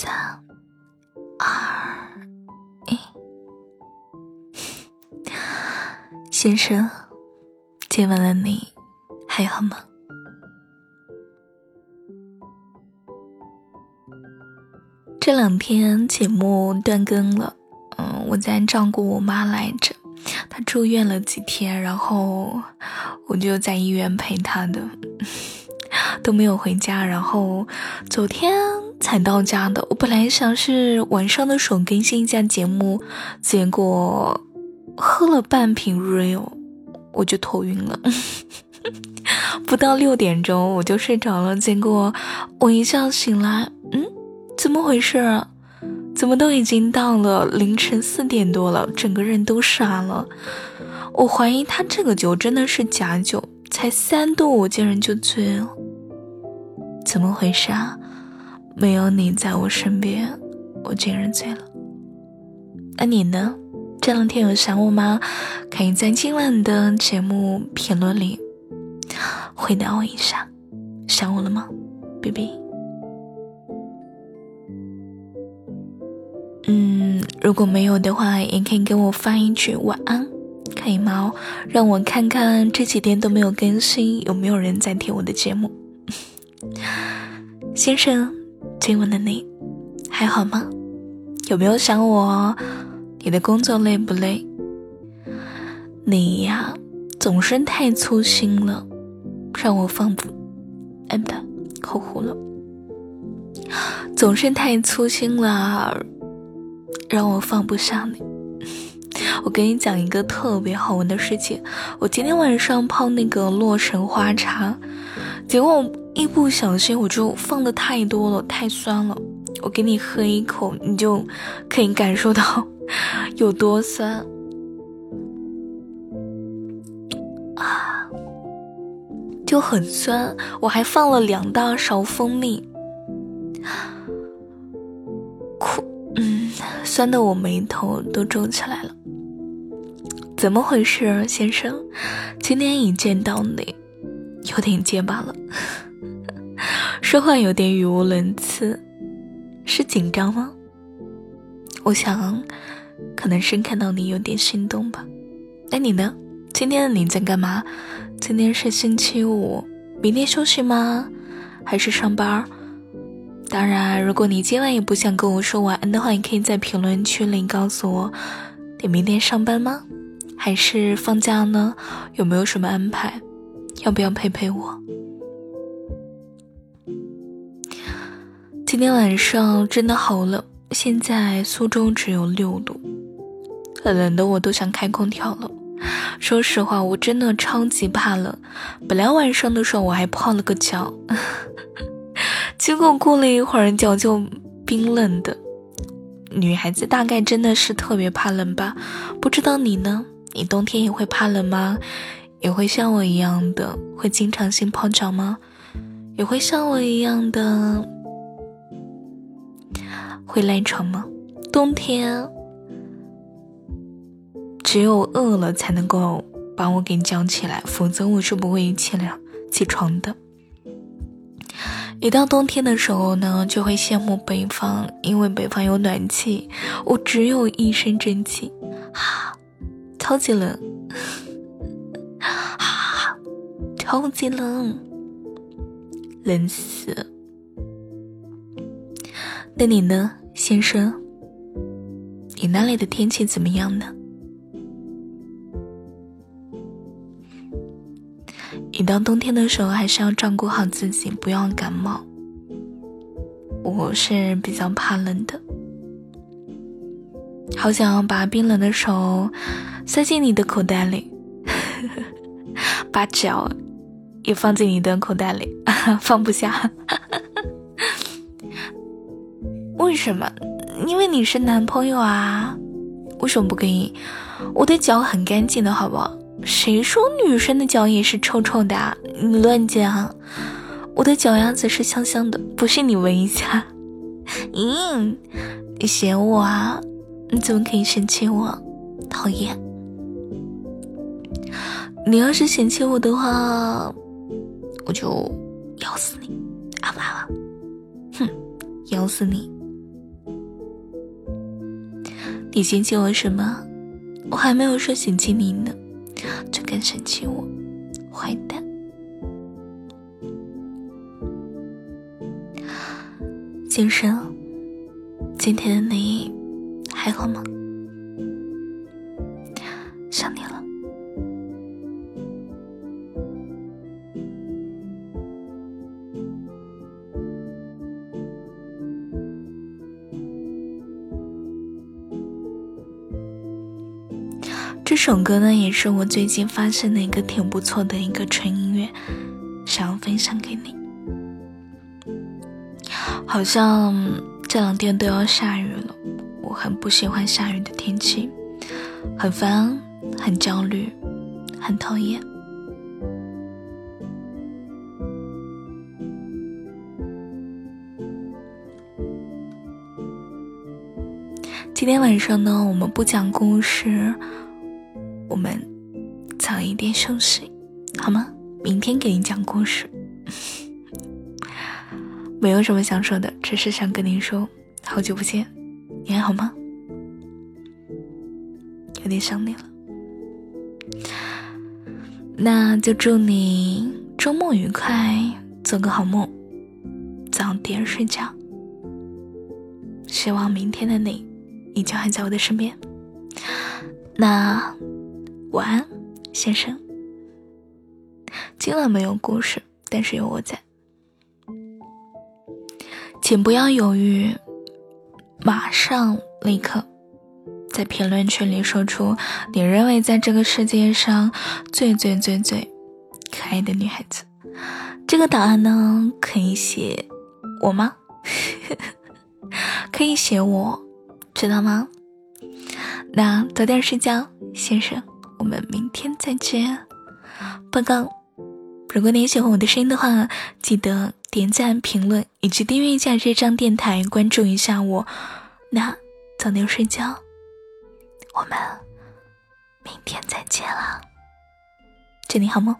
三、二、一，先生，今晚的你还好吗？这两天节目断更了，嗯，我在照顾我妈来着，她住院了几天，然后我就在医院陪她的。都没有回家，然后昨天才到家的。我本来想是晚上的时候更新一下节目，结果喝了半瓶 real，我就头晕了。不到六点钟我就睡着了，结果我一觉醒来，嗯，怎么回事啊？怎么都已经到了凌晨四点多了，整个人都傻了。我怀疑他这个酒真的是假酒，才三度我竟然就醉了。怎么回事啊？没有你在我身边，我竟然醉了。那你呢？这两天有想我吗？可以在今晚的节目评论里回答我一下，想我了吗，baby？嗯，如果没有的话，也可以给我发一句晚安，可以吗？让我看看这几天都没有更新，有没有人在听我的节目。先生，今晚的你还好吗？有没有想我？你的工作累不累？你呀，总是太粗心了，让我放不……哎，不对，口糊了。总是太粗心了，让我放不下你。我给你讲一个特别好玩的事情，我今天晚上泡那个洛神花茶。结果一不小心我就放的太多了，太酸了。我给你喝一口，你就可以感受到有多酸啊，就很酸。我还放了两大勺蜂蜜，苦，嗯，酸的我眉头都皱起来了。怎么回事，先生？今天一见到你。有点结巴了，说话有点语无伦次，是紧张吗？我想，可能是看到你有点心动吧。那你呢？今天的你在干嘛？今天是星期五，明天休息吗？还是上班？当然，如果你今晚也不想跟我说晚安的话，你可以在评论区里告诉我，你明天上班吗？还是放假呢？有没有什么安排？要不要陪陪我？今天晚上真的好冷，现在苏州只有六度，冷的我都想开空调了。说实话，我真的超级怕冷。本来晚上的时候我还泡了个脚，结果过了一会儿脚就冰冷的。女孩子大概真的是特别怕冷吧？不知道你呢？你冬天也会怕冷吗？也会像我一样的会经常性泡脚吗？也会像我一样的会赖床吗？冬天只有饿了才能够把我给叫起来，否则我是不会起来起床的。一到冬天的时候呢，就会羡慕北方，因为北方有暖气，我只有一身正气，哈，超级冷。超级冷，冷死！那你呢，先生？你那里的天气怎么样呢？一到冬天的时候，还是要照顾好自己，不要感冒。我是比较怕冷的，好想要把冰冷的手塞进你的口袋里，把脚。也放进你的口袋里，放不下。为什么？因为你是男朋友啊。为什么不可以？我的脚很干净的，好不好？谁说女生的脚也是臭臭的？啊你乱讲。我的脚丫子是香香的，不信你闻一下。嗯，你嫌我啊？你怎么可以嫌弃我？讨厌！你要是嫌弃我的话。我就咬死你，啊完了，哼，咬死你，你嫌弃我什么？我还没有说嫌弃你呢，就敢嫌弃我，坏蛋！先生，今天的你还好吗？这首歌呢，也是我最近发现的一个挺不错的一个纯音乐，想要分享给你。好像这两天都要下雨了，我很不喜欢下雨的天气，很烦，很焦虑，很讨厌。今天晚上呢，我们不讲故事。我们早一点休息，好吗？明天给你讲故事。没有什么想说的，只是想跟你说，好久不见，你还好吗？有点想你了。那就祝你周末愉快，做个好梦，早点睡觉。希望明天的你依旧还在我的身边。那。晚安，先生。今晚没有故事，但是有我在。请不要犹豫，马上立刻在评论区里说出你认为在这个世界上最最最最可爱的女孩子。这个答案呢，可以写我吗？可以写我，知道吗？那早点睡觉，先生。我们明天再见，报告。如果你喜欢我的声音的话，记得点赞、评论以及订阅一下这张电台，关注一下我。那早点睡觉，我们明天再见了，祝你好梦。